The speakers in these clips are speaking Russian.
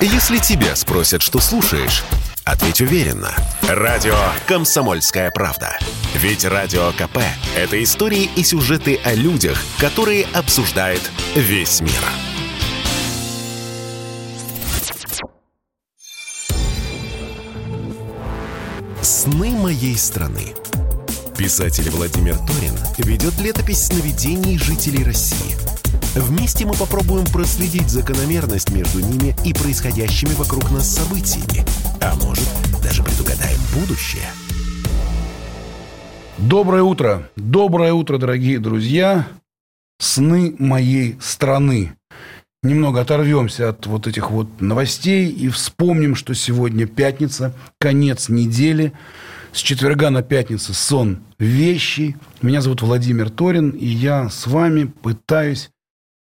Если тебя спросят, что слушаешь, ответь уверенно. Радио «Комсомольская правда». Ведь Радио КП – это истории и сюжеты о людях, которые обсуждает весь мир. «Сны моей страны». Писатель Владимир Торин ведет летопись сновидений жителей России – Вместе мы попробуем проследить закономерность между ними и происходящими вокруг нас событиями. А может, даже предугадаем будущее. Доброе утро. Доброе утро, дорогие друзья. Сны моей страны. Немного оторвемся от вот этих вот новостей и вспомним, что сегодня пятница, конец недели. С четверга на пятницу сон вещи. Меня зовут Владимир Торин, и я с вами пытаюсь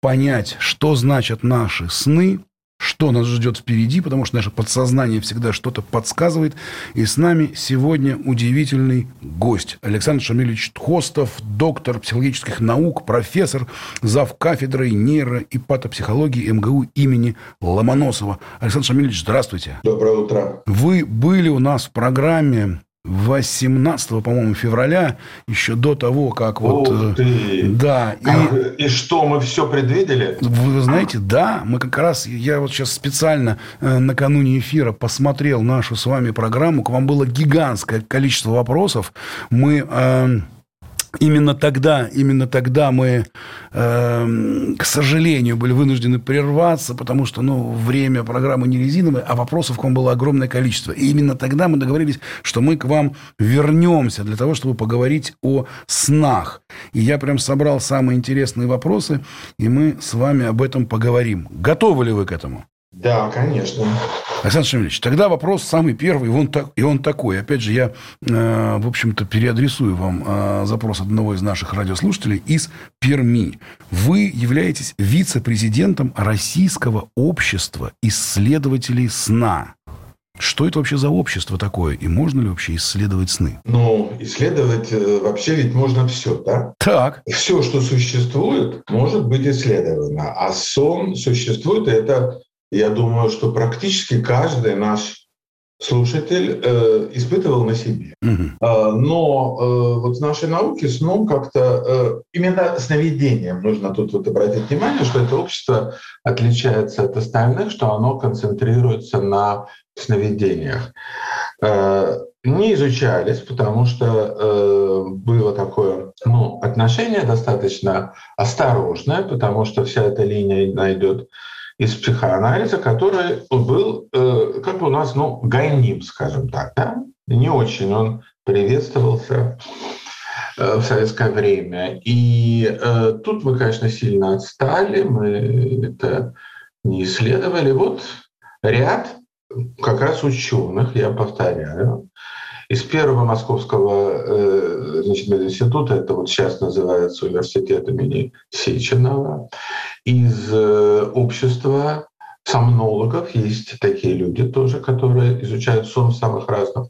понять, что значат наши сны, что нас ждет впереди, потому что наше подсознание всегда что-то подсказывает. И с нами сегодня удивительный гость. Александр Шамилевич Тхостов, доктор психологических наук, профессор, зав. кафедрой нейро- и патопсихологии МГУ имени Ломоносова. Александр Шамилевич, здравствуйте. Доброе утро. Вы были у нас в программе 18, по-моему, февраля, еще до того, как вот... Ух э, ты! Да. И, и что, мы все предвидели? Вы знаете, да, мы как раз, я вот сейчас специально э, накануне эфира посмотрел нашу с вами программу, к вам было гигантское количество вопросов. Мы... Э, Именно тогда, именно тогда мы, э, к сожалению, были вынуждены прерваться, потому что ну, время программы не резиновое, а вопросов к вам было огромное количество. И именно тогда мы договорились, что мы к вам вернемся для того, чтобы поговорить о снах. И я прям собрал самые интересные вопросы, и мы с вами об этом поговорим. Готовы ли вы к этому? Да, конечно. Александр Шамильевич, тогда вопрос самый первый, и он, так, и он такой. Опять же, я, э, в общем-то, переадресую вам э, запрос одного из наших радиослушателей из Перми. Вы являетесь вице-президентом Российского общества исследователей сна. Что это вообще за общество такое? И можно ли вообще исследовать сны? Ну, исследовать э, вообще ведь можно все, да? Так. Все, что существует, может быть исследовано. А сон существует, и это я думаю, что практически каждый наш слушатель э, испытывал на себе. Угу. Э, но э, вот в нашей науке сном как-то э, именно сновидением нужно тут вот обратить внимание, что это общество отличается от остальных, что оно концентрируется на сновидениях. Э, не изучались, потому что э, было такое ну, отношение достаточно осторожное, потому что вся эта линия найдет из психоанализа, который был, э, как бы у нас, ну, гайним, скажем так, да? Не очень он приветствовался э, в советское время. И э, тут мы, конечно, сильно отстали, мы это не исследовали. Вот ряд как раз ученых, я повторяю, из первого московского э, значит, института, это вот сейчас называется университет имени Сеченова, из э, общества сомнологов есть такие люди тоже, которые изучают сон в самых разных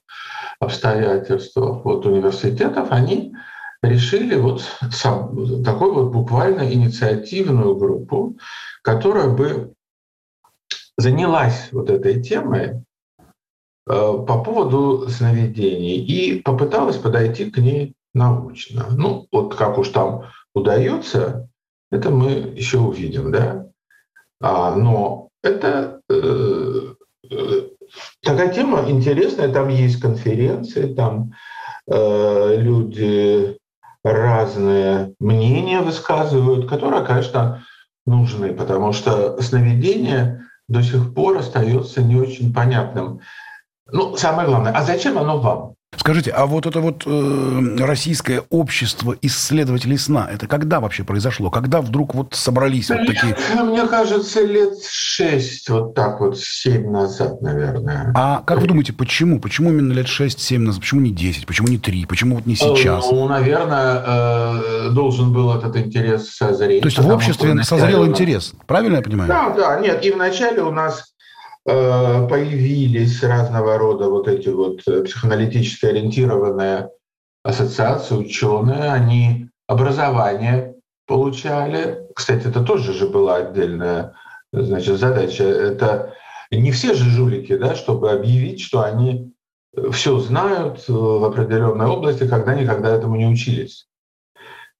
обстоятельствах. Вот университетов они решили вот сам, такую вот буквально инициативную группу, которая бы занялась вот этой темой по поводу сновидений и попыталась подойти к ней научно. Ну, вот как уж там удается, это мы еще увидим, да. А, но это э, э, такая тема интересная, там есть конференции, там э, люди разные мнения высказывают, которые, конечно, нужны, потому что сновидение до сих пор остается не очень понятным. Ну, самое главное, а зачем оно вам? Скажите, а вот это вот э, российское общество исследователей сна, это когда вообще произошло? Когда вдруг вот собрались вот такие... Мне кажется, лет шесть, вот так вот, семь назад, наверное. А как вы думаете, почему? Почему именно лет шесть-семь назад? Почему не десять? Почему не три? Почему вот не сейчас? Ну, наверное, э, должен был этот интерес созреть. То есть в обществе созрел интерес, правильно я понимаю? Да, да, нет, и вначале у нас Э, появились разного рода вот эти вот э, психоаналитически ориентированные ассоциации, ученые, они образование получали. Кстати, это тоже же была отдельная значит, задача. Это не все же жулики, да, чтобы объявить, что они все знают в определенной области, когда никогда этому не учились.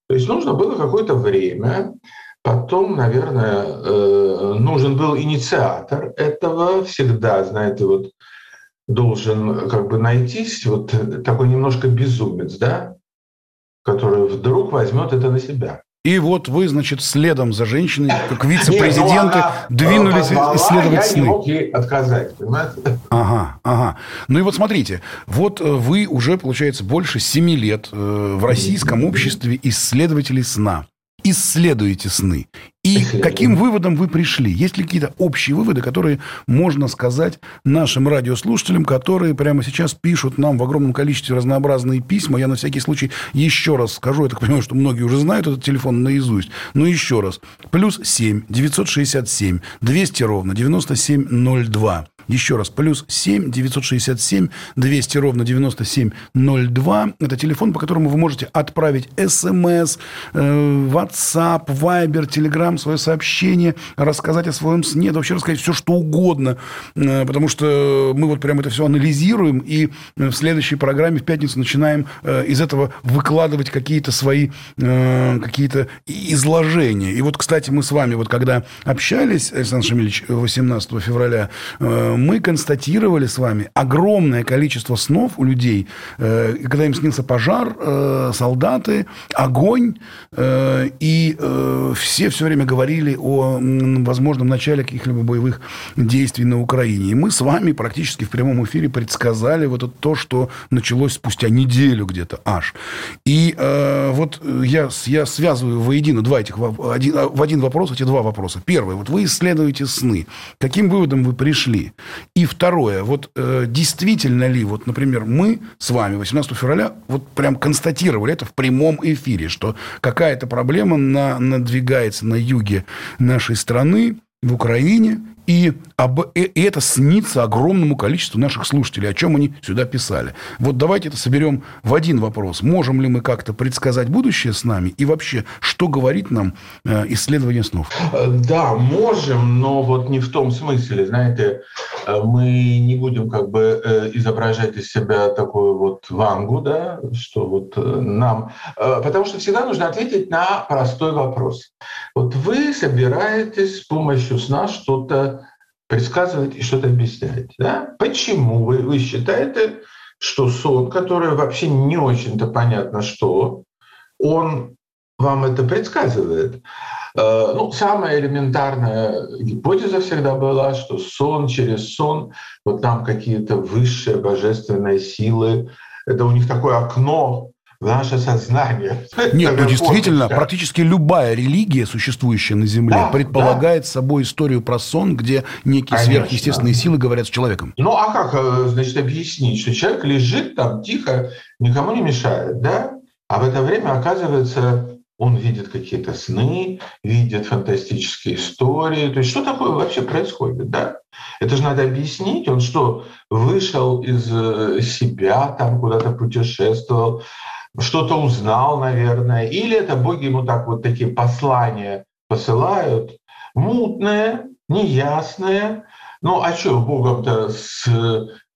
То есть нужно было какое-то время, потом, наверное, э, нужен был инициатор этого, всегда, знаете, вот должен как бы найтись вот такой немножко безумец, да, который вдруг возьмет это на себя. И вот вы, значит, следом за женщиной, как вице-президенты, ну, двинулись исследовать я сны. Я не мог ей отказать, понимаете? Ага, ага. Ну и вот смотрите, вот э, вы уже, получается, больше семи лет э, в российском обществе исследователей сна исследуете сны. И каким выводом вы пришли? Есть ли какие-то общие выводы, которые можно сказать нашим радиослушателям, которые прямо сейчас пишут нам в огромном количестве разнообразные письма? Я на всякий случай еще раз скажу, я так понимаю, что многие уже знают этот телефон наизусть, но еще раз. Плюс 7 967 200 ровно 9702. Еще раз, плюс 7 967 200 ровно 9702. Это телефон, по которому вы можете отправить смс, э, WhatsApp, Viber, Telegram, свое сообщение, рассказать о своем сне, да вообще рассказать все, что угодно. Э, потому что мы вот прямо это все анализируем, и в следующей программе в пятницу начинаем э, из этого выкладывать какие-то свои какие-то изложения. И вот, кстати, мы с вами вот когда общались, Александр Шамильевич, 18 февраля, мы констатировали с вами огромное количество снов у людей, э, когда им снился пожар, э, солдаты, огонь, э, и все все время говорили о возможном начале каких-либо боевых действий на Украине. И мы с вами практически в прямом эфире предсказали вот это то, что началось спустя неделю где-то аж. И вот я, я связываю воедино два этих, один, в один вопрос эти два вопроса. Первый. Вот вы исследуете сны. Каким выводом вы пришли? И второе, вот э, действительно ли, вот, например, мы с вами 18 февраля вот прям констатировали это в прямом эфире, что какая-то проблема на, надвигается на юге нашей страны, в Украине, и, об, и это снится огромному количеству наших слушателей, о чем они сюда писали. Вот давайте это соберем в один вопрос. Можем ли мы как-то предсказать будущее с нами? И вообще, что говорит нам э, исследование снов? Э, да, можем, но вот не в том смысле. Знаете, э, мы не будем как бы изображать из себя такую вот вангу, да, что вот нам... Потому что всегда нужно ответить на простой вопрос. Вот вы собираетесь с помощью сна что-то предсказывать и что-то объяснять. Да? Почему вы, вы считаете, что сон, который вообще не очень-то понятно что, он вам это предсказывает? Э, ну, самая элементарная гипотеза всегда была, что сон через сон, вот там какие-то высшие божественные силы, это у них такое окно наше сознание. Нет, ну действительно, практически любая религия, существующая на Земле, да, предполагает да. собой историю про сон, где некие Конечно. сверхъестественные силы говорят с человеком. Ну а как, э, значит, объяснить, что человек лежит там тихо, никому не мешает, да? А в это время, оказывается, он видит какие-то сны, видит фантастические истории. То есть что такое вообще происходит, да? Это же надо объяснить. Он что, вышел из э, себя, там куда-то путешествовал, что-то узнал, наверное, или это боги ему так вот такие послания посылают, мутные, неясные. Ну а что Богом-то с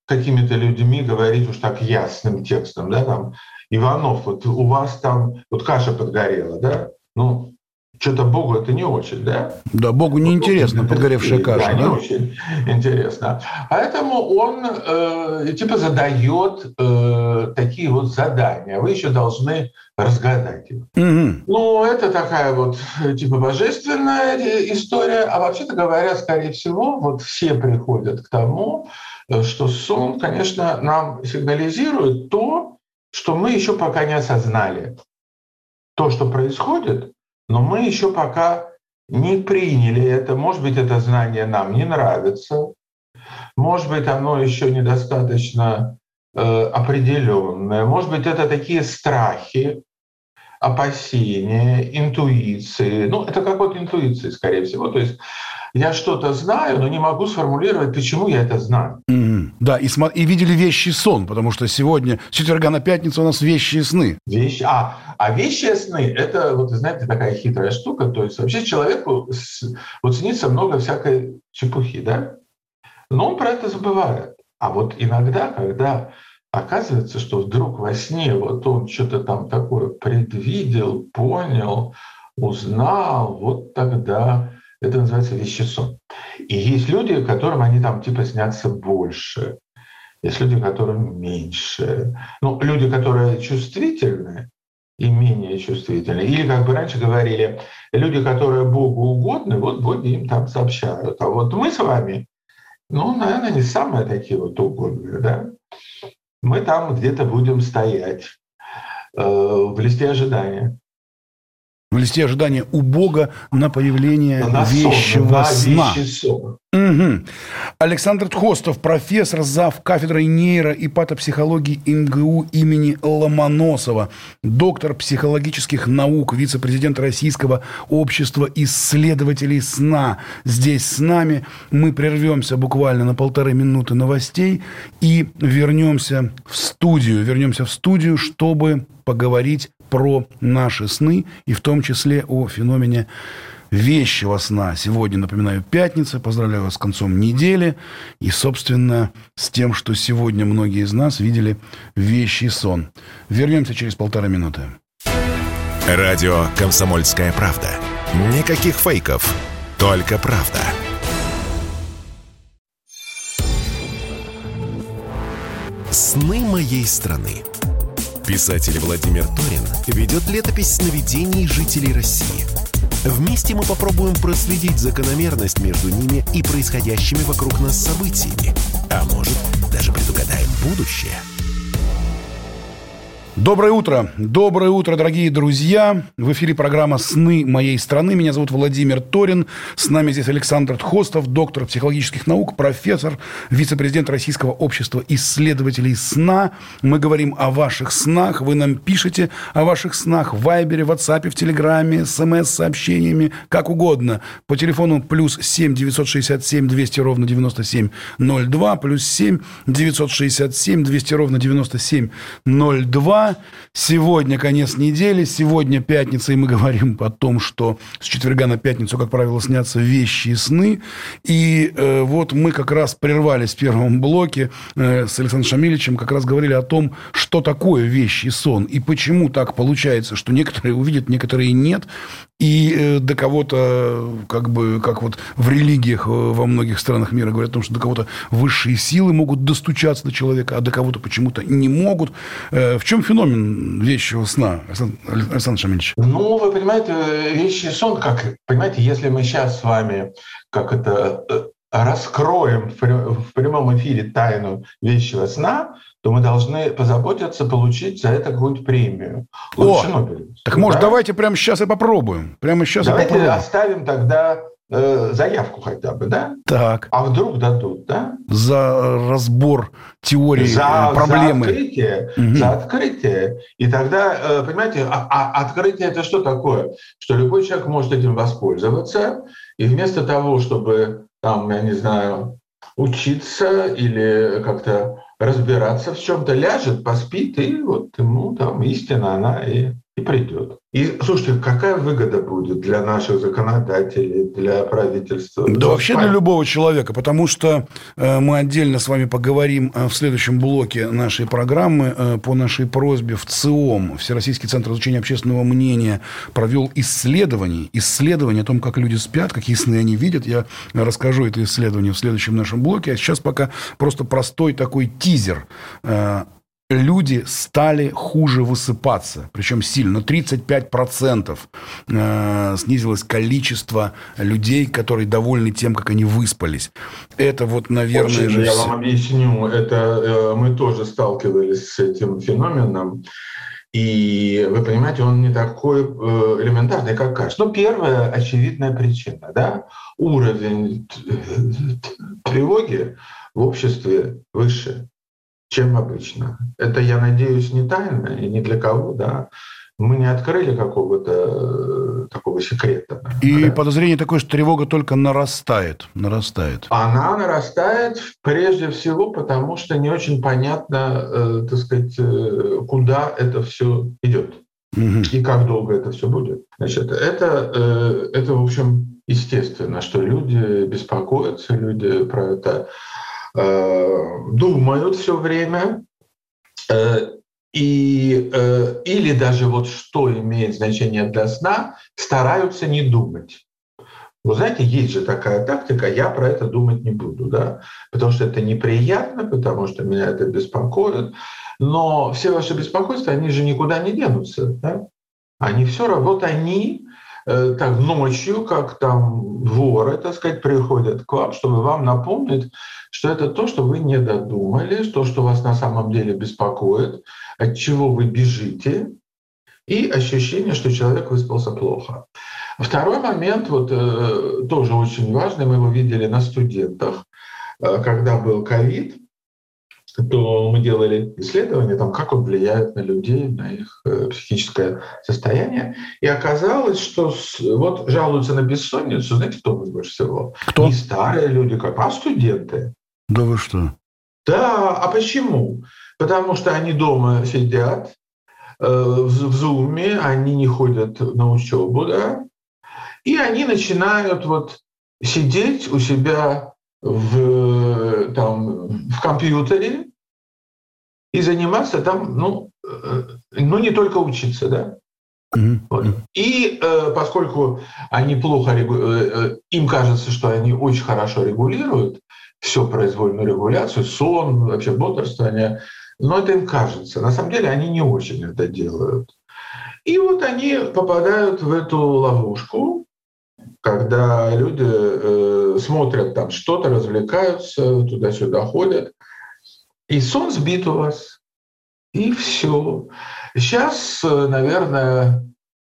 какими-то людьми говорить уж так ясным текстом, да, там, Иванов, вот у вас там вот каша подгорела, да, ну, что-то Богу это не очень, да? Да, Богу не интересно подгоревшая каша, да? не очень интересно. Поэтому он э, типа задает э, такие вот задания. Вы еще должны разгадать их. Угу. Ну, это такая вот типа божественная история. А вообще-то говоря, скорее всего, вот все приходят к тому, что сон, конечно, нам сигнализирует то, что мы еще пока не осознали. То, что происходит, но мы еще пока не приняли это. Может быть, это знание нам не нравится. Может быть, оно еще недостаточно э, определенное. Может быть, это такие страхи, опасения, интуиции. Ну, это как вот интуиции, скорее всего. То есть я что-то знаю, но не могу сформулировать, почему я это знаю. Mm-hmm. Да, и, смо- и видели вещи сон, потому что сегодня, с четверга на пятницу у нас вещи сны. Вещи, а, а вещи сны – это, вот, знаете, такая хитрая штука. То есть вообще человеку с, вот снится много всякой чепухи, да? Но он про это забывает. А вот иногда, когда оказывается, что вдруг во сне вот он что-то там такое предвидел, понял, узнал, вот тогда это называется вещесон. И есть люди, которым они там типа снятся больше. Есть люди, которым меньше. Ну, люди, которые чувствительны и менее чувствительны. Или, как бы раньше говорили, люди, которые Богу угодны, вот боги им там сообщают. А вот мы с вами, ну, наверное, не самые такие вот угодные, да? Мы там где-то будем стоять э, в листе ожидания в листе ожидания у Бога на появление на вещего сон, на сна. Угу. Александр Тхостов, профессор, зав. кафедрой нейро и патопсихологии МГУ имени Ломоносова, доктор психологических наук, вице-президент Российского общества исследователей сна. Здесь с нами мы прервемся буквально на полторы минуты новостей и вернемся в студию. Вернемся в студию, чтобы поговорить про наши сны и в том числе о феномене вещего сна. Сегодня, напоминаю, пятница. Поздравляю вас с концом недели. И, собственно, с тем, что сегодня многие из нас видели вещий сон. Вернемся через полтора минуты. Радио «Комсомольская правда». Никаких фейков, только правда. «Сны моей страны» Писатель Владимир Торин ведет летопись сновидений жителей России. Вместе мы попробуем проследить закономерность между ними и происходящими вокруг нас событиями. А может, даже предугадаем будущее – Доброе утро. Доброе утро, дорогие друзья. В эфире программа «Сны моей страны». Меня зовут Владимир Торин. С нами здесь Александр Тхостов, доктор психологических наук, профессор, вице-президент Российского общества исследователей сна. Мы говорим о ваших снах. Вы нам пишете о ваших снах в Вайбере, в WhatsApp, в Телеграме, смс-сообщениями, как угодно. По телефону плюс 7 967 200 ровно 9702, плюс 7 967 200 ровно 9702. Сегодня конец недели, сегодня пятница, и мы говорим о том, что с четверга на пятницу, как правило, снятся вещи и сны. И э, вот мы как раз прервались в первом блоке э, с Александром Шамилевичем, как раз говорили о том, что такое вещи и сон, и почему так получается, что некоторые увидят, некоторые нет, и э, до кого-то, как бы, как вот в религиях э, во многих странах мира говорят о том, что до кого-то высшие силы могут достучаться до человека, а до кого-то почему-то не могут. Э, в чем феномен вещего сна, Александр Шамильевич? Ну, вы понимаете, вещий сон, как, понимаете, если мы сейчас с вами, как это, раскроем в прямом эфире тайну вещего сна, то мы должны позаботиться получить за это какую-нибудь премию. Лучше О, Так может, давайте прямо сейчас и попробуем. Прямо сейчас давайте и попробуем. оставим тогда э, заявку хотя бы, да? Так. А вдруг дадут, да? За разбор теории за, проблемы. За открытие, угу. за открытие. И тогда, э, понимаете, а, а открытие это что такое? Что любой человек может этим воспользоваться, и вместо того, чтобы там, я не знаю, учиться или как-то разбираться в чем-то, ляжет, поспит, и вот ему там истина, она и, и придет. И слушайте, какая выгода будет для наших законодателей, для правительства? Да ну, вообще для любого человека, потому что э, мы отдельно с вами поговорим э, в следующем блоке нашей программы э, по нашей просьбе в ЦИОМ, Всероссийский центр изучения общественного мнения, провел исследование, исследование о том, как люди спят, какие сны они видят. Я расскажу это исследование в следующем нашем блоке. А сейчас пока просто простой такой тизер люди стали хуже высыпаться, причем сильно. 35% э, снизилось количество людей, которые довольны тем, как они выспались. Это вот, наверное... Очень, же... Я вам объясню. Это э, мы тоже сталкивались с этим феноменом. И вы понимаете, он не такой э, элементарный, как кажется. Ну, первая очевидная причина, да, уровень тревоги в обществе выше чем обычно. Это, я надеюсь, не тайна и ни для кого, да. Мы не открыли какого-то э, такого секрета. И да. подозрение такое, что тревога только нарастает, нарастает. Она нарастает прежде всего потому, что не очень понятно, э, так сказать, э, куда это все идет угу. и как долго это все будет. Значит, это, это в общем естественно, что люди беспокоятся, люди про это думают все время, и, или даже вот что имеет значение для сна, стараются не думать. Вы знаете, есть же такая тактика, я про это думать не буду, да, потому что это неприятно, потому что меня это беспокоит, но все ваши беспокойства, они же никуда не денутся, да? Они все равно, вот они э, так ночью, как там воры, так сказать, приходят к вам, чтобы вам напомнить, что это то, что вы не додумали, то, что вас на самом деле беспокоит, от чего вы бежите, и ощущение, что человек выспался плохо. Второй момент, вот э, тоже очень важный, мы его видели на студентах, э, когда был ковид, то мы делали исследования, там, как он влияет на людей, на их э, психическое состояние. И оказалось, что с, вот жалуются на бессонницу, знаете, кто больше всего? Кто? Не старые люди, как, а студенты. Да вы что? Да, а почему? Потому что они дома сидят, э, в, в зуме, они не ходят на учебу, да, и они начинают вот сидеть у себя в, там, в компьютере и заниматься там, ну, э, ну не только учиться, да. Вот. И э, поскольку они плохо, э, э, им кажется, что они очень хорошо регулируют все произвольную регуляцию, сон, вообще бодрствование, но это им кажется. На самом деле они не очень это делают. И вот они попадают в эту ловушку, когда люди э, смотрят там что-то, развлекаются, туда-сюда ходят, и сон сбит у вас, и все. Сейчас, наверное,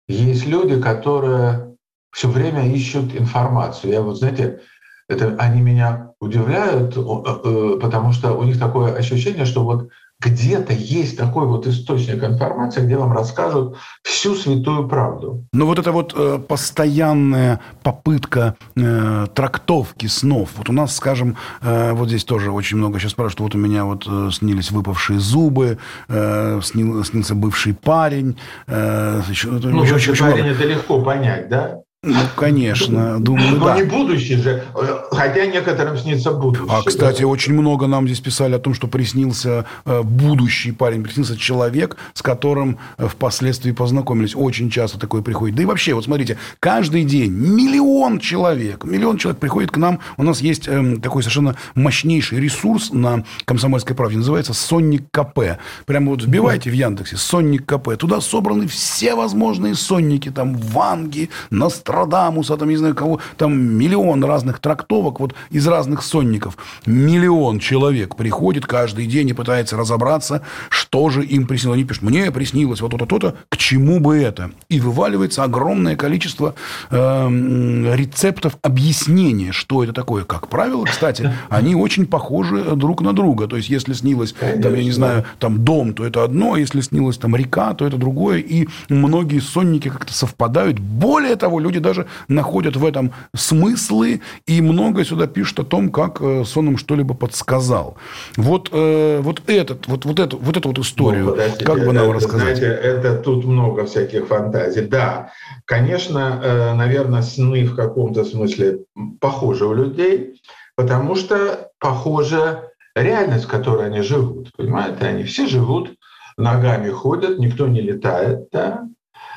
есть люди, которые все время ищут информацию. Я вот, знаете, это они меня удивляют, э, потому что у них такое ощущение, что вот где-то есть такой вот источник информации, где вам расскажут всю святую правду. Но вот эта вот э, постоянная попытка э, трактовки снов. Вот у нас, скажем, э, вот здесь тоже очень много сейчас спрашивают, вот у меня вот э, снились выпавшие зубы, э, снил, снился бывший парень. Э, еще, ну, еще, еще парень много. это легко понять, да? Ну, конечно, думаю, Но да. не будущее же, хотя некоторым снится будущее. А, кстати, очень много нам здесь писали о том, что приснился э, будущий парень, приснился человек, с которым э, впоследствии познакомились. Очень часто такое приходит. Да и вообще, вот смотрите, каждый день миллион человек, миллион человек приходит к нам. У нас есть эм, такой совершенно мощнейший ресурс на Комсомольской правде, называется «Сонник КП». Прямо вот вбивайте в Яндексе «Сонник КП». Туда собраны все возможные сонники, там Ванги, Нострадамус, Нострадамуса, там, не знаю кого, там миллион разных трактовок вот из разных сонников. Миллион человек приходит каждый день и пытается разобраться, что же им приснилось. Они пишут, мне приснилось вот то-то, то-то, к чему бы это? И вываливается огромное количество э, рецептов объяснения, что это такое. Как правило, кстати, они очень похожи друг на друга. То есть, если снилось, там, я не знаю, там дом, то это одно, если снилось там река, то это другое. И многие сонники как-то совпадают. Более того, люди люди даже находят в этом смыслы и много сюда пишут о том, как э, сон им что-либо подсказал. Вот, э, вот, этот, вот, вот, эту, вот эту вот историю, ну, как бы нам это, рассказать? Знаете, это тут много всяких фантазий. Да, конечно, э, наверное, сны в каком-то смысле похожи у людей, потому что похожа реальность, в которой они живут. Понимаете, они все живут, ногами ходят, никто не летает, да,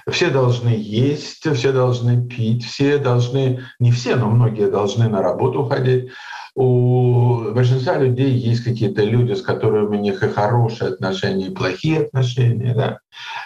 все должны есть, все должны пить, все должны, не все, но многие должны на работу ходить. У большинства людей есть какие-то люди, с которыми у них и хорошие отношения, и плохие отношения. Да?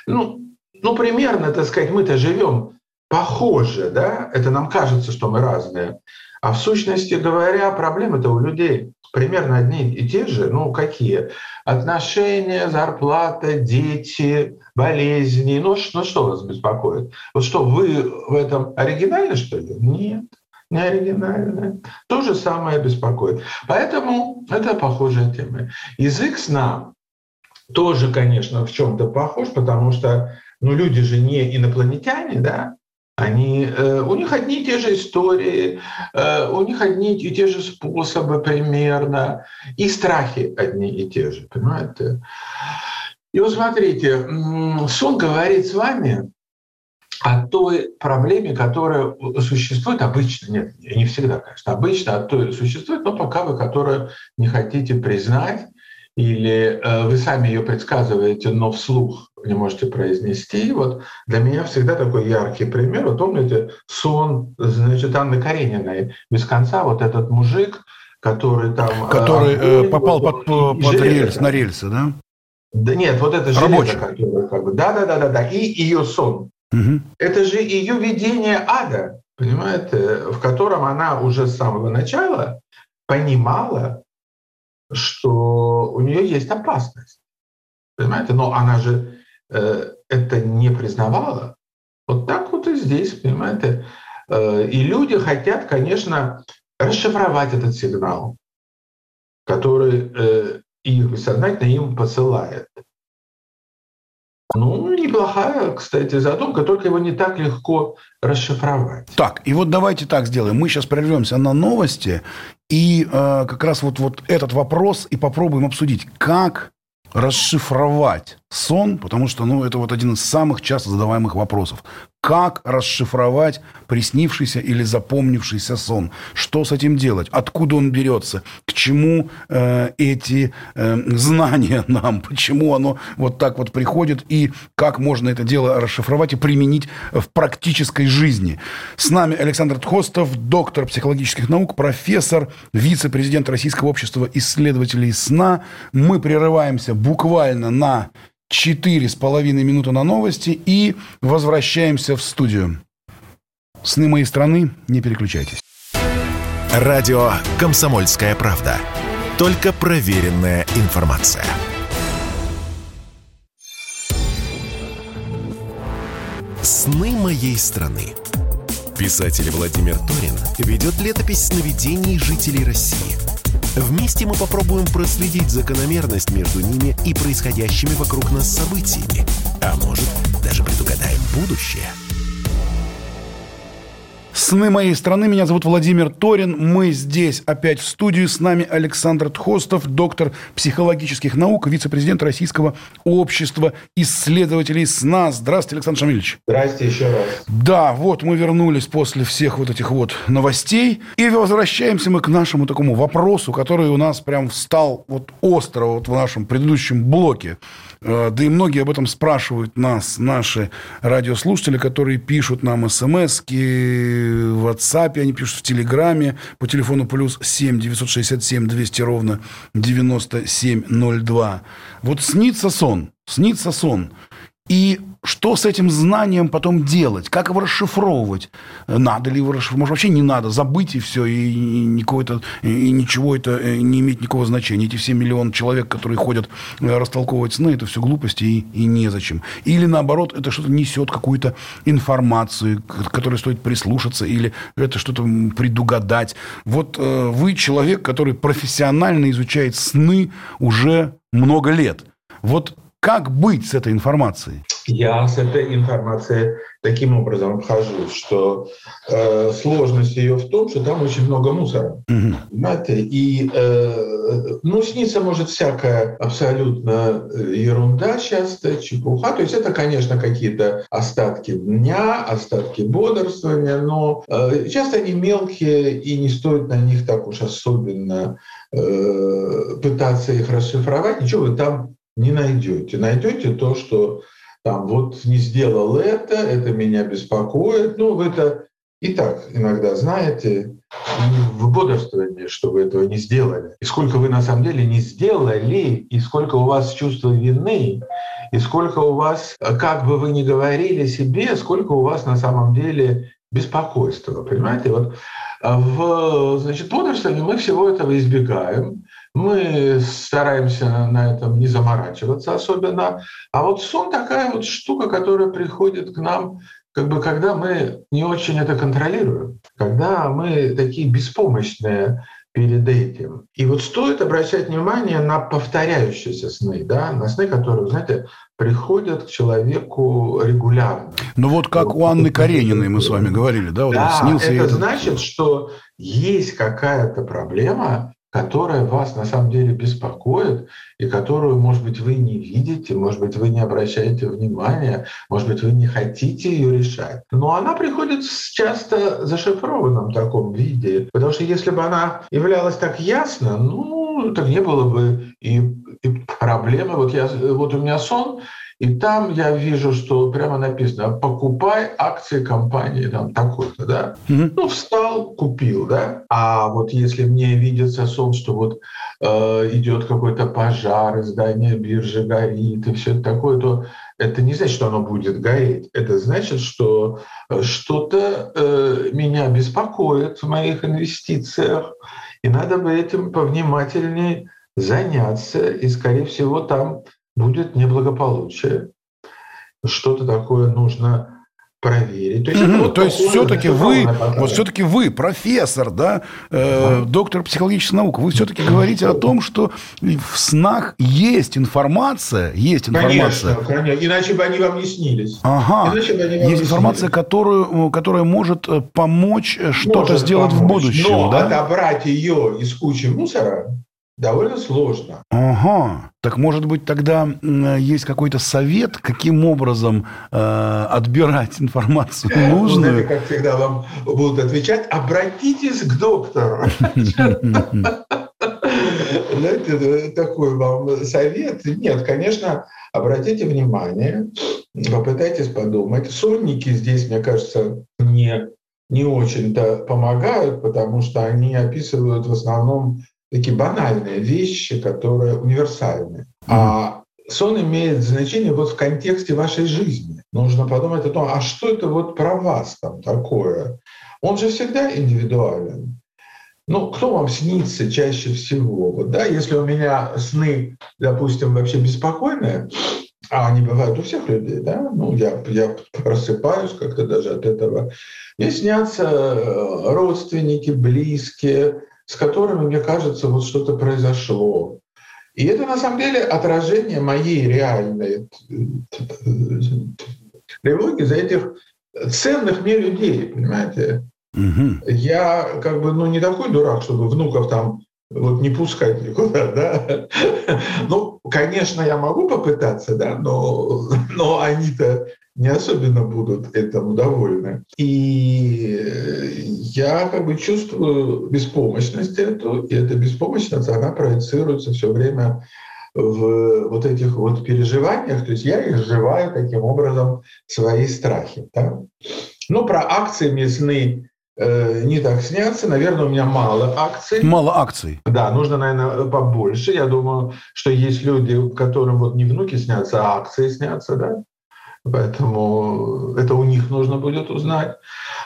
Ну, ну, примерно, так сказать, мы-то живем похоже, да, это нам кажется, что мы разные. А в сущности говоря, проблемы-то у людей примерно одни и те же, ну какие? Отношения, зарплата, дети, болезни. Ну, ну что вас беспокоит? Вот что, вы в этом оригинальны, что ли? Нет не оригинальны. То же самое беспокоит. Поэтому это похожая тема. Язык сна тоже, конечно, в чем-то похож, потому что ну, люди же не инопланетяне, да, они, э, у них одни и те же истории, э, у них одни и те же способы примерно, и страхи одни и те же, понимаете? И вот смотрите, сон говорит с вами о той проблеме, которая существует обычно, нет, не всегда, конечно, обычно о той существует, но пока вы которую не хотите признать, или э, вы сами ее предсказываете, но вслух не можете произнести. Вот для меня всегда такой яркий пример. Вот помните сон, значит, Анны Карениной без конца, вот этот мужик, который там... Э, который э, попал вот, под, под рельс, на рельсы, да? Да нет, вот это железо, которое как бы... Да-да-да-да-да. И ее сон. Угу. Это же ее видение ада, понимаете, в котором она уже с самого начала понимала, что у нее есть опасность. Понимаете? Но она же это не признавала. Вот так вот и здесь, понимаете? Э, и люди хотят, конечно, расшифровать этот сигнал, который э, их бессознательно им посылает. Ну, неплохая, кстати, задумка, только его не так легко расшифровать. Так, и вот давайте так сделаем. Мы сейчас прервемся на новости, и э, как раз вот, вот этот вопрос и попробуем обсудить, как расшифровать сон, потому что ну, это вот один из самых часто задаваемых вопросов. Как расшифровать приснившийся или запомнившийся сон, что с этим делать, откуда он берется, к чему э, эти э, знания нам, почему оно вот так вот приходит? И как можно это дело расшифровать и применить в практической жизни. С нами Александр Тхостов, доктор психологических наук, профессор, вице-президент Российского общества исследователей сна. Мы прерываемся буквально на четыре с половиной минуты на новости и возвращаемся в студию. Сны моей страны, не переключайтесь. Радио «Комсомольская правда». Только проверенная информация. «Сны моей страны». Писатель Владимир Торин ведет летопись сновидений жителей России – Вместе мы попробуем проследить закономерность между ними и происходящими вокруг нас событиями. А может, даже предугадаем будущее – Сны моей страны. Меня зовут Владимир Торин. Мы здесь опять в студии. С нами Александр Тхостов, доктор психологических наук, вице-президент Российского общества исследователей сна. Здравствуйте, Александр Шамильевич. Здравствуйте еще раз. Да, вот мы вернулись после всех вот этих вот новостей. И возвращаемся мы к нашему такому вопросу, который у нас прям встал вот остро вот в нашем предыдущем блоке. Э, да и многие об этом спрашивают нас, наши радиослушатели, которые пишут нам смс в WhatsApp, они пишут в Телеграме по телефону плюс 7 967 200 ровно 9702. Вот снится сон, снится сон. И что с этим знанием потом делать? Как его расшифровывать? Надо ли его расшифровать? Может, вообще не надо. Забыть и все. И, и, никакого и ничего это э, не имеет никакого значения. Эти все миллионы человек, которые ходят э, растолковывать сны, это все глупости и, и незачем. Или наоборот, это что-то несет какую-то информацию, к которой стоит прислушаться, или это что-то предугадать. Вот э, вы человек, который профессионально изучает сны уже много лет. Вот как быть с этой информацией? Я с этой информацией таким образом обхожусь, что э, сложность ее в том, что там очень много мусора. Угу. Понимаете? И э, ну, снится может всякая абсолютно э, ерунда часто, чепуха. То есть это, конечно, какие-то остатки дня, остатки бодрствования, но э, часто они мелкие и не стоит на них так уж особенно э, пытаться их расшифровать. Ничего вы там не найдете. Найдете то, что там вот не сделал это, это меня беспокоит. Ну, вы это и так иногда знаете в бодрствовании, что вы этого не сделали. И сколько вы на самом деле не сделали, и сколько у вас чувства вины, и сколько у вас, как бы вы ни говорили себе, сколько у вас на самом деле беспокойства. Понимаете, вот в значит, бодрствовании мы всего этого избегаем. Мы стараемся на этом не заморачиваться особенно. А вот сон такая вот штука, которая приходит к нам, как бы когда мы не очень это контролируем, когда мы такие беспомощные перед этим. И вот стоит обращать внимание на повторяющиеся сны, да, на сны, которые, знаете, приходят к человеку регулярно. Ну вот как у Анны Карениной мы с вами говорили, да? Вот да, снился это этот... значит, что есть какая-то проблема, которая вас на самом деле беспокоит и которую, может быть, вы не видите, может быть, вы не обращаете внимания, может быть, вы не хотите ее решать. Но она приходит в часто зашифрованном таком виде, потому что если бы она являлась так ясно, ну, так не было бы и, и проблемы. Вот, я, вот у меня сон, и там я вижу, что прямо написано «покупай акции компании там такой-то», да? Mm-hmm. Ну, встал, купил, да? А вот если мне видится сон, что вот э, идет какой-то пожар, здание биржи горит и все такое, то это не значит, что оно будет гореть. Это значит, что э, что-то э, меня беспокоит в моих инвестициях, и надо бы этим повнимательнее заняться, и, скорее всего, там будет неблагополучие. Что-то такое нужно проверить. То есть, mm-hmm. вот то есть все-таки вы, вот все-таки вы, профессор, да, э, mm-hmm. доктор психологических наук, вы все-таки говорите о том, что в снах есть информация, есть информация. Конечно, конечно. иначе бы они вам не снились. Ага. Иначе бы они вам есть не информация, снились. которую, которая может э, помочь э, что-то сделать помочь, в будущем, но да? отобрать ее из кучи мусора довольно сложно. Ага. Так может быть тогда есть какой-то совет, каким образом э, отбирать информацию нужную? Знаете, как всегда вам будут отвечать, обратитесь к доктору. Знаете, такой вам совет. Нет, конечно, обратите внимание, попытайтесь подумать. Сонники здесь, мне кажется, не, не очень-то помогают, потому что они описывают в основном такие банальные вещи, которые универсальны. А сон имеет значение вот в контексте вашей жизни. Нужно подумать о том, а что это вот про вас там такое? Он же всегда индивидуален. Ну, кто вам снится чаще всего? Вот, да, если у меня сны, допустим, вообще беспокойные, а они бывают у всех людей, да, ну, я, я просыпаюсь как-то даже от этого, мне снятся э, родственники, близкие, с которыми, мне кажется, вот что-то произошло. И это на самом деле отражение моей реальной тревоги за этих ценных мне людей, понимаете? Угу. Я как бы ну, не такой дурак, чтобы внуков там вот не пускать никуда, да. Ну, конечно, я могу попытаться, да, но, но они-то не особенно будут этому довольны. И я как бы чувствую беспомощность эту, и эта беспомощность, она проецируется все время в вот этих вот переживаниях, то есть я изживаю таким образом свои страхи. Да? Ну, про акции мне сны э, не так снятся. Наверное, у меня мало акций. Мало акций. Да, нужно, наверное, побольше. Я думаю, что есть люди, которым вот не внуки снятся, а акции снятся, да. Поэтому это у них нужно будет узнать.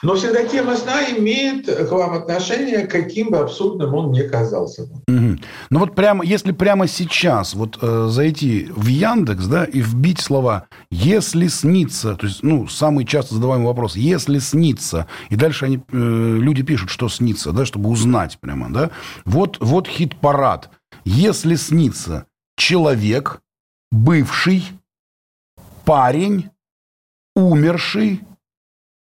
Но всегда тема сна имеет к вам отношение, каким бы абсурдным он ни казался. Угу. Ну вот прямо, если прямо сейчас вот э, зайти в Яндекс, да, и вбить слова «если снится», то есть, ну, самый часто задаваемый вопрос «если снится», и дальше они, э, люди пишут, что снится, да, чтобы узнать прямо, да. Вот, вот хит-парад. «Если снится человек, бывший парень, умерший,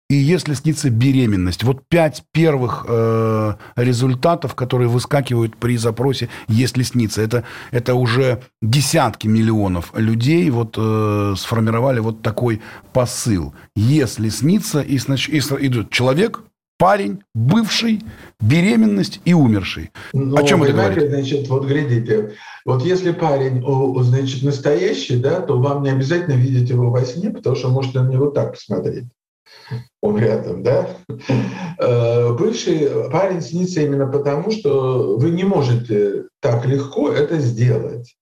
и если снится беременность. Вот пять первых э, результатов, которые выскакивают при запросе «если снится». Это, это уже десятки миллионов людей вот, э, сформировали вот такой посыл. «Если снится», и, значит, и идет человек, парень, бывший, беременность и умерший. Но, О чем это говорит? Значит, вот глядите, вот если парень, значит, настоящий, да, то вам не обязательно видеть его во сне, потому что можете на него так посмотреть. Он рядом, да? Э, бывший парень снится именно потому, что вы не можете так легко это сделать.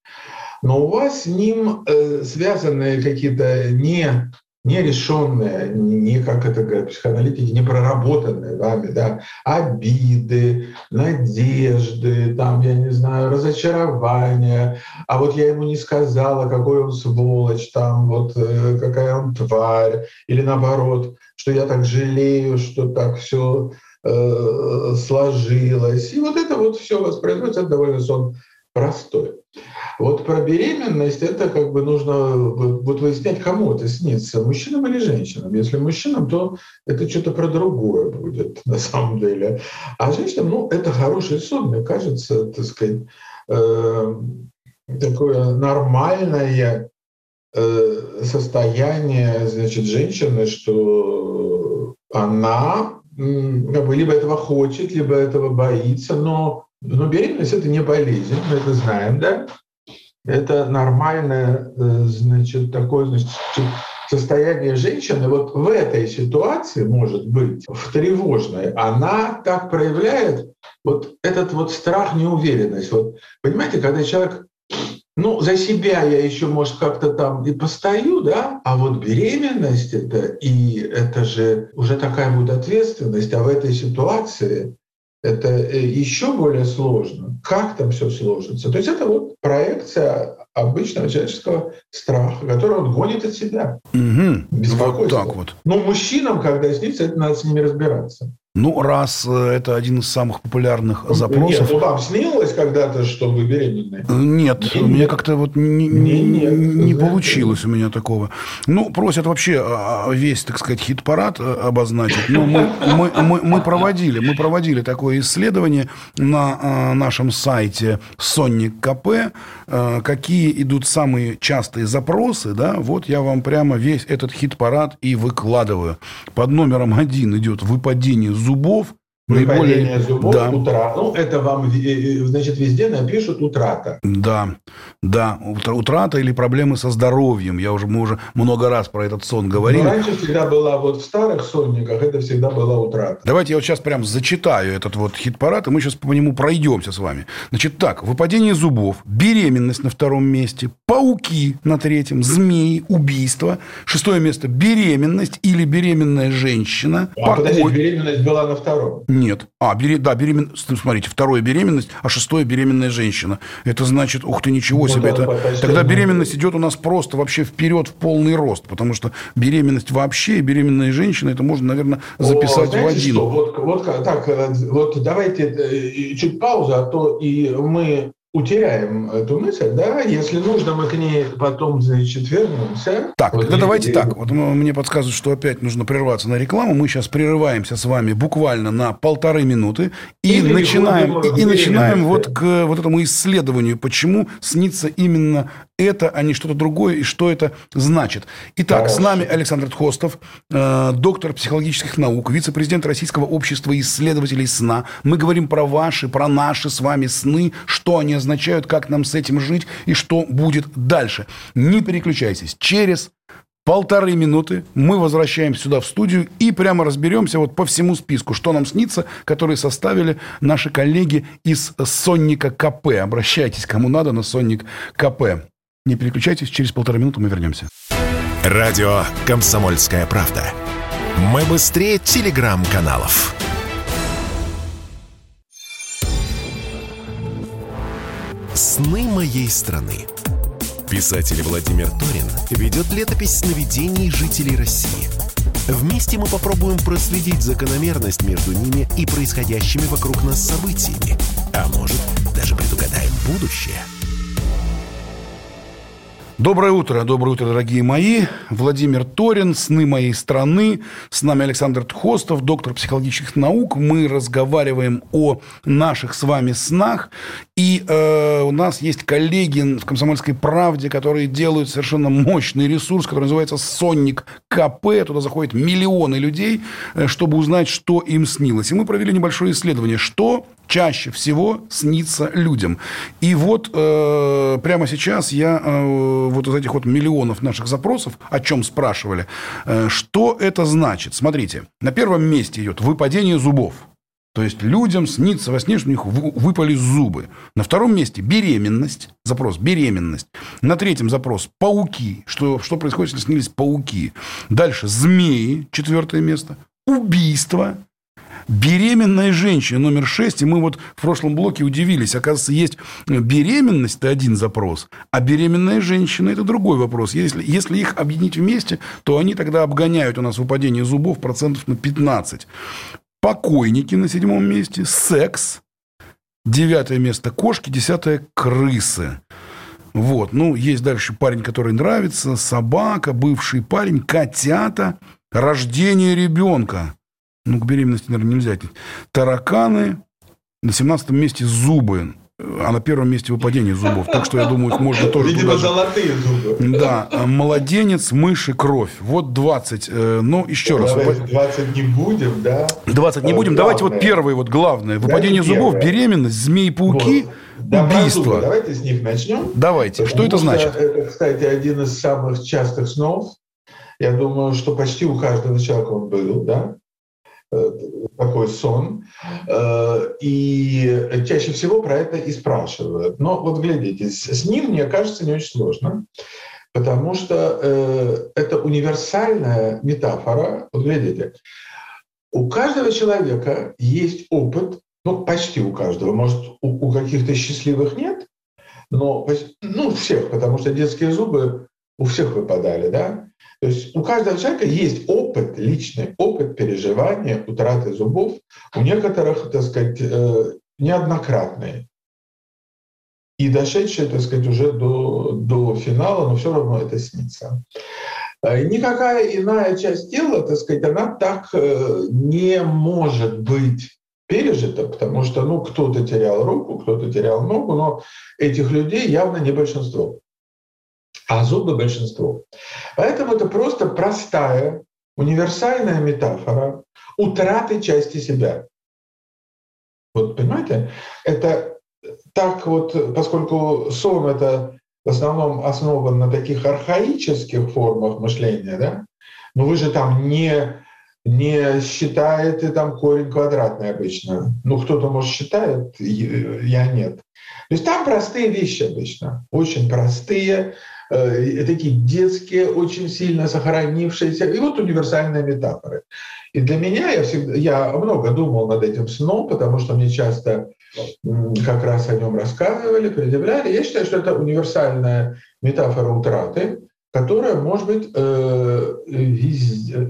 Но у вас с ним э, связаны какие-то не нерешенные, не, как это говорят психоаналитики, не проработанные вами, да, обиды, надежды, там, я не знаю, разочарования, а вот я ему не сказала, какой он сволочь, там, вот э, какая он тварь, или наоборот, что я так жалею, что так все э, сложилось. И вот это вот все воспроизводится, это довольно сон простой. Вот про беременность это как бы нужно вот выяснять, кому это снится, мужчинам или женщинам. Если мужчинам, то это что-то про другое будет на самом деле. А женщинам, ну, это хороший сон, мне кажется, так сказать, э, такое нормальное э, состояние, значит, женщины, что она как бы либо этого хочет, либо этого боится, но, но беременность это не болезнь, мы это знаем, да? Это нормальное, э, значит, такое значит, состояние женщины вот в этой ситуации, может быть, в тревожной, она так проявляет вот этот вот страх, неуверенность. Вот, понимаете, когда человек ну, за себя я еще, может, как-то там и постою, да, а вот беременность это, и это же уже такая будет ответственность, а в этой ситуации это э, еще более сложно. Как там все сложится? То есть это вот проекция обычного человеческого страха, который он гонит от себя. Угу. Вот так вот. Но мужчинам, когда снится, это надо с ними разбираться. Ну, раз э, это один из самых популярных запросов... Нет, ну вам снилось когда-то, что вы беременны? Нет, нет у меня как-то вот не, не, нет, не получилось у меня такого. Ну, просят вообще а, а, весь, так сказать, хит-парад э, обозначить. Но мы, мы, мы, мы, проводили, мы проводили такое исследование на нашем сайте Сонник КП, какие идут самые частые запросы, да, вот я вам прямо весь этот хит-парад и выкладываю. Под номером один идет выпадение зубов, Наиболее... зубов, да. утра. Ну, это вам, э, э, значит, везде напишут утрата. Да, да, утрата или проблемы со здоровьем. Я уже, мы уже много раз про этот сон говорили. Но раньше всегда была, вот в старых сонниках, это всегда была утрата. Давайте я вот сейчас прям зачитаю этот вот хит-парад, и мы сейчас по нему пройдемся с вами. Значит, так, выпадение зубов, беременность на втором месте, пауки на третьем, змеи, убийство. Шестое место – беременность или беременная женщина. А, покой... подожди, беременность была на втором. Нет. А, бере... да, беременность. Смотрите, второе беременность, а шестое беременная женщина. Это значит, ух ты, ничего ну, себе. Да, это... Тогда беременность идет у нас просто вообще вперед в полный рост, потому что беременность вообще и беременная женщина, это можно, наверное, записать О, в один. Что? Вот, вот так, э, вот давайте э, чуть паузу, а то и мы утеряем эту мысль, да, если нужно, мы к ней потом, значит, вернемся. Так, вот тогда давайте и... так, вот мне подсказывают, что опять нужно прерваться на рекламу, мы сейчас прерываемся с вами буквально на полторы минуты и Или начинаем, и, и начинаем вот к вот этому исследованию, почему снится именно это, а не что-то другое, и что это значит. Итак, Хорошо. с нами Александр Тхостов, э, доктор психологических наук, вице-президент Российского общества исследователей сна. Мы говорим про ваши, про наши с вами сны, что они означают, как нам с этим жить и что будет дальше. Не переключайтесь. Через полторы минуты мы возвращаемся сюда в студию и прямо разберемся вот по всему списку, что нам снится, которые составили наши коллеги из Сонника КП. Обращайтесь, кому надо, на Сонник КП. Не переключайтесь, через полтора минуты мы вернемся. Радио «Комсомольская правда». Мы быстрее телеграм-каналов. «Сны моей страны». Писатель Владимир Торин ведет летопись сновидений жителей России. Вместе мы попробуем проследить закономерность между ними и происходящими вокруг нас событиями. А может, даже предугадаем будущее – Доброе утро, доброе утро, дорогие мои. Владимир Торин, «Сны моей страны». С нами Александр Тхостов, доктор психологических наук. Мы разговариваем о наших с вами снах. И э, у нас есть коллеги в «Комсомольской правде», которые делают совершенно мощный ресурс, который называется «Сонник КП». Туда заходят миллионы людей, э, чтобы узнать, что им снилось. И мы провели небольшое исследование, что чаще всего снится людям. И вот э, прямо сейчас я э, вот из этих вот миллионов наших запросов, о чем спрашивали, э, что это значит? Смотрите, на первом месте идет выпадение зубов. То есть людям снится во сне, что у них выпали зубы. На втором месте беременность. Запрос беременность. На третьем запрос пауки. Что, что происходит, если снились пауки. Дальше змеи. Четвертое место. Убийство. Беременная женщина номер 6, и мы вот в прошлом блоке удивились, оказывается, есть беременность – это один запрос, а беременная женщина – это другой вопрос. Если, если их объединить вместе, то они тогда обгоняют у нас выпадение зубов процентов на 15. Покойники на седьмом месте, секс, девятое место кошки, десятое крысы. Вот. Ну, есть дальше парень, который нравится, собака, бывший парень, котята, рождение ребенка. Ну, к беременности, наверное, нельзя. Тараканы, на 17 месте зубы а на первом месте выпадение зубов. Так что, я думаю, их можно тоже... Видимо, туда золотые зубы. Да. Младенец, мышь и кровь. Вот 20. Э, ну, еще раз. 20 не будем, да? 20 не будем. Давайте вот первое, вот главное. Выпадение зубов, беременность, змеи-пауки, убийство. Давайте с них начнем. Давайте. Что это значит? Это, кстати, один из самых частых снов. Я думаю, что почти у каждого человека он был, да? Э, такой сон. Э, и чаще всего про это и спрашивают. Но вот глядите, с ним, мне кажется, не очень сложно, потому что э, это универсальная метафора. Вот глядите, у каждого человека есть опыт, ну, почти у каждого, может, у, у каких-то счастливых нет, но ну, всех, потому что детские зубы у всех выпадали, да? То есть у каждого человека есть опыт, личный опыт переживания утраты зубов. У некоторых, так сказать, э, неоднократные. И дошедшие, так сказать, уже до, до финала, но все равно это снится. Э, никакая иная часть тела, так сказать, она так э, не может быть пережита, потому что ну, кто-то терял руку, кто-то терял ногу, но этих людей явно не большинство а зубы большинство. Поэтому это просто простая, универсальная метафора утраты части себя. Вот понимаете? Это так вот, поскольку сон это в основном основан на таких архаических формах мышления, да? Но вы же там не не считаете там корень квадратный обычно. Ну, кто-то, может, считает, я нет. То есть там простые вещи обычно, очень простые, Э, такие детские, очень сильно сохранившиеся, и вот универсальные метафоры. И для меня, я, всегда, я много думал над этим сном, потому что мне часто как раз о нем рассказывали, предъявляли. Я считаю, что это универсальная метафора утраты, которая может быть э,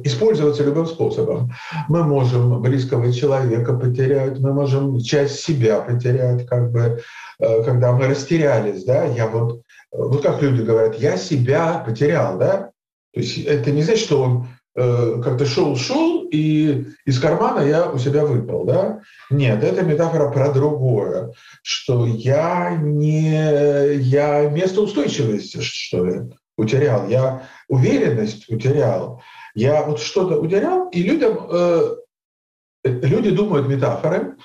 использоваться любым способом. Мы можем близкого человека потерять, мы можем часть себя потерять, как бы, э, когда мы растерялись. Да? Я вот вот как люди говорят, я себя потерял, да? То есть это не значит, что он э, как-то шел-шел, и из кармана я у себя выпал, да? Нет, это метафора про другое, что я не, я место устойчивости, что ли, утерял, я уверенность утерял, я вот что-то утерял, и людям э, люди думают метафоры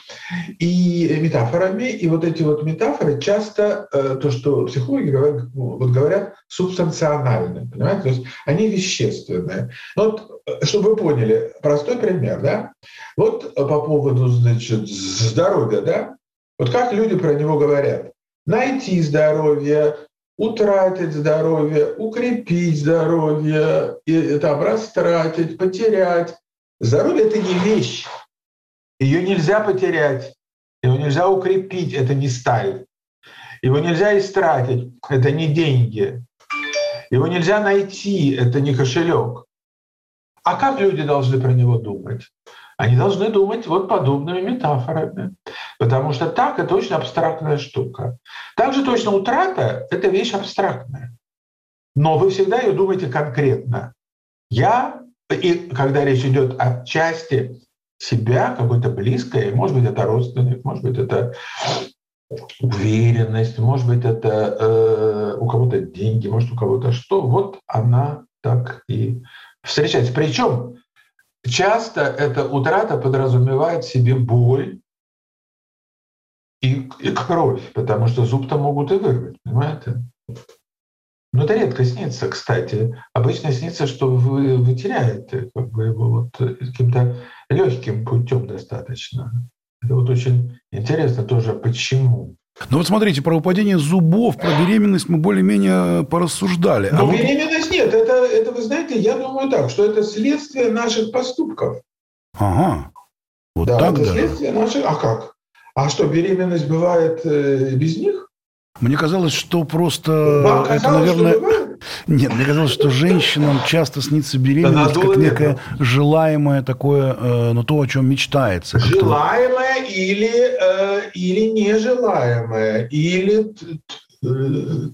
и метафорами, и вот эти вот метафоры часто э, то, что психологи говорят, ну, вот говорят субстанциональны, понимаете, то есть они вещественные. Ну вот, э, чтобы вы поняли, простой пример, да, вот по поводу, значит, здоровья, да, вот как люди про него говорят, найти здоровье, утратить здоровье, укрепить здоровье, и, там, растратить, потерять. Здоровье – это не вещь. Ее нельзя потерять, его нельзя укрепить, это не сталь. Его нельзя истратить, это не деньги. Его нельзя найти, это не кошелек. А как люди должны про него думать? Они должны думать вот подобными метафорами. Потому что так это очень абстрактная штука. Также точно утрата — это вещь абстрактная. Но вы всегда ее думаете конкретно. Я, и когда речь идет о части себя, какое-то близкое, может быть, это родственник, может быть, это уверенность, может быть, это э, у кого-то деньги, может, у кого-то что. Вот она так и встречается. Причем часто эта утрата подразумевает себе боль и, и кровь, потому что зуб-то могут и вырвать, понимаете? Но это редко снится, кстати. Обычно снится, что вы, вы теряете как бы его вот каким-то легким путем достаточно. Это вот очень интересно тоже, почему. Ну вот смотрите, про выпадение зубов, про беременность мы более-менее порассуждали. А Но а беременность вот... нет. Это, это, вы знаете, я думаю так, что это следствие наших поступков. Ага. Вот да, так это да. следствие наших... А как? А что, беременность бывает э, без них? Мне казалось, что просто Вам казалось, это, наверное... Что бывает? Нет, мне казалось, что женщинам часто снится беременность как некое желаемое такое, э, ну, то, о чем мечтается. Желаемое или, э, или нежелаемое, или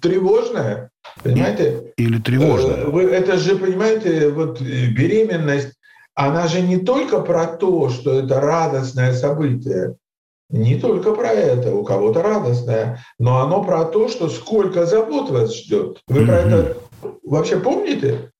тревожное. Понимаете? Или тревожное. Вы, это же, понимаете, вот беременность, она же не только про то, что это радостное событие, не только про это, у кого-то радостное, но оно про то, что сколько забот вас ждет. Вы mm-hmm. про это вообще помните?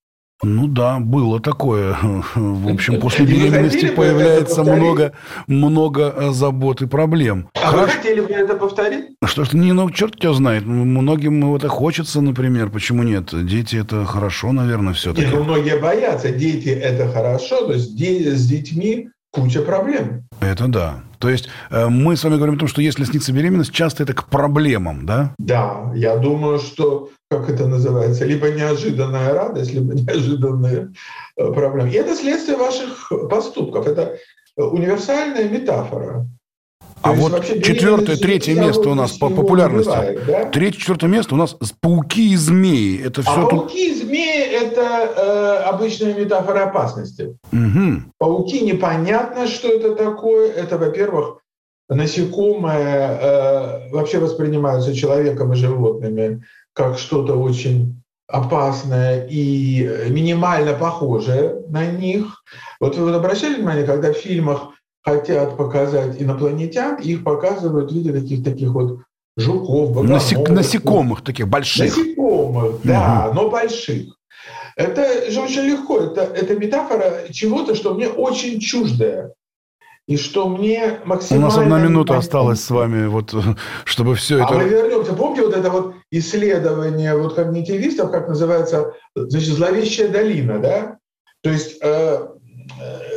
Ну да, было такое. В общем, после беременности появляется много, много э, забот и проблем. А Хорошо. вы хотели бы это повторить? Что ж, не, ну, черт тебя знает. Многим это хочется, например. Почему нет? Дети – это хорошо, наверное, все-таки. Нет, ну, многие боятся. Дети – это хорошо, то есть с детьми куча проблем. Это да. То есть э, мы с вами говорим о том, что если снится беременность, часто это к проблемам, да? Да, я думаю, что, как это называется, либо неожиданная радость, либо неожиданные э, проблемы. И это следствие ваших поступков. Это универсальная метафора. А вот четвертое, третье место у нас по популярности. Бывает, да? Третье, четвертое место у нас пауки и змеи. Это все а тут... пауки и змеи – это э, обычная метафора опасности. Угу. Пауки непонятно, что это такое. Это, во-первых, насекомые э, вообще воспринимаются человеком и животными как что-то очень опасное и минимально похожее на них. Вот вы обращали внимание, когда в фильмах хотят показать инопланетян, их показывают в виде таких таких вот жуков, Насек, насекомых таких больших. Насекомых, да, но больших. Это же очень легко. Это, это метафора чего-то, что мне очень чуждое. И что мне максимально... У нас одна минута непонятно. осталась с вами, вот, чтобы все а это... А мы вернемся. Помните вот это вот исследование вот когнитивистов, как называется, значит, зловещая долина, да? То есть э,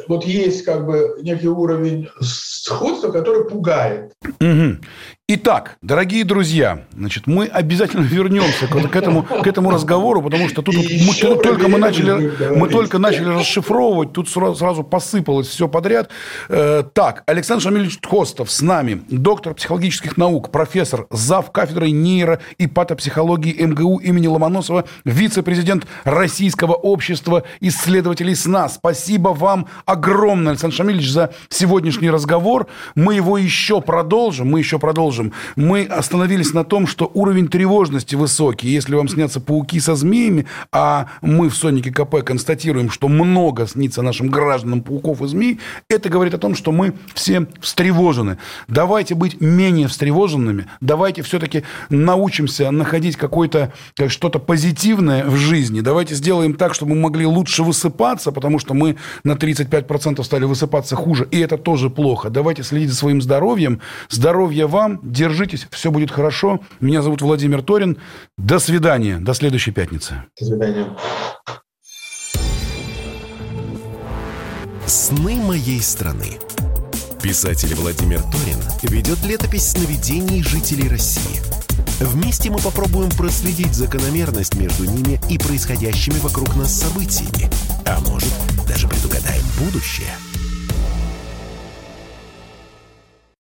вот есть как бы некий уровень сходства, который пугает. Угу. Итак, дорогие друзья, значит, мы обязательно вернемся к, к, этому, к этому разговору, потому что тут, мы, только мы начали, мы только начали расшифровывать, тут сразу, сразу посыпалось все подряд. Э, так, Александр Шамильевич Костов с нами, доктор психологических наук, профессор, зав. кафедрой нейро и патопсихологии МГУ имени Ломоносова, вице-президент Российского общества исследователей сна. Спасибо вам огромное, Александр Шамильевич, за сегодняшний разговор. Мы его еще продолжим, мы еще продолжим продолжим. Мы остановились на том, что уровень тревожности высокий. Если вам снятся пауки со змеями, а мы в Сонике КП констатируем, что много снится нашим гражданам пауков и змей, это говорит о том, что мы все встревожены. Давайте быть менее встревоженными. Давайте все-таки научимся находить какое-то что-то позитивное в жизни. Давайте сделаем так, чтобы мы могли лучше высыпаться, потому что мы на 35% стали высыпаться хуже, и это тоже плохо. Давайте следить за своим здоровьем. Здоровья вам, Держитесь, все будет хорошо. Меня зовут Владимир Торин. До свидания. До следующей пятницы. До свидания. «Сны моей страны». Писатель Владимир Торин ведет летопись сновидений жителей России. Вместе мы попробуем проследить закономерность между ними и происходящими вокруг нас событиями. А может, даже предугадаем будущее –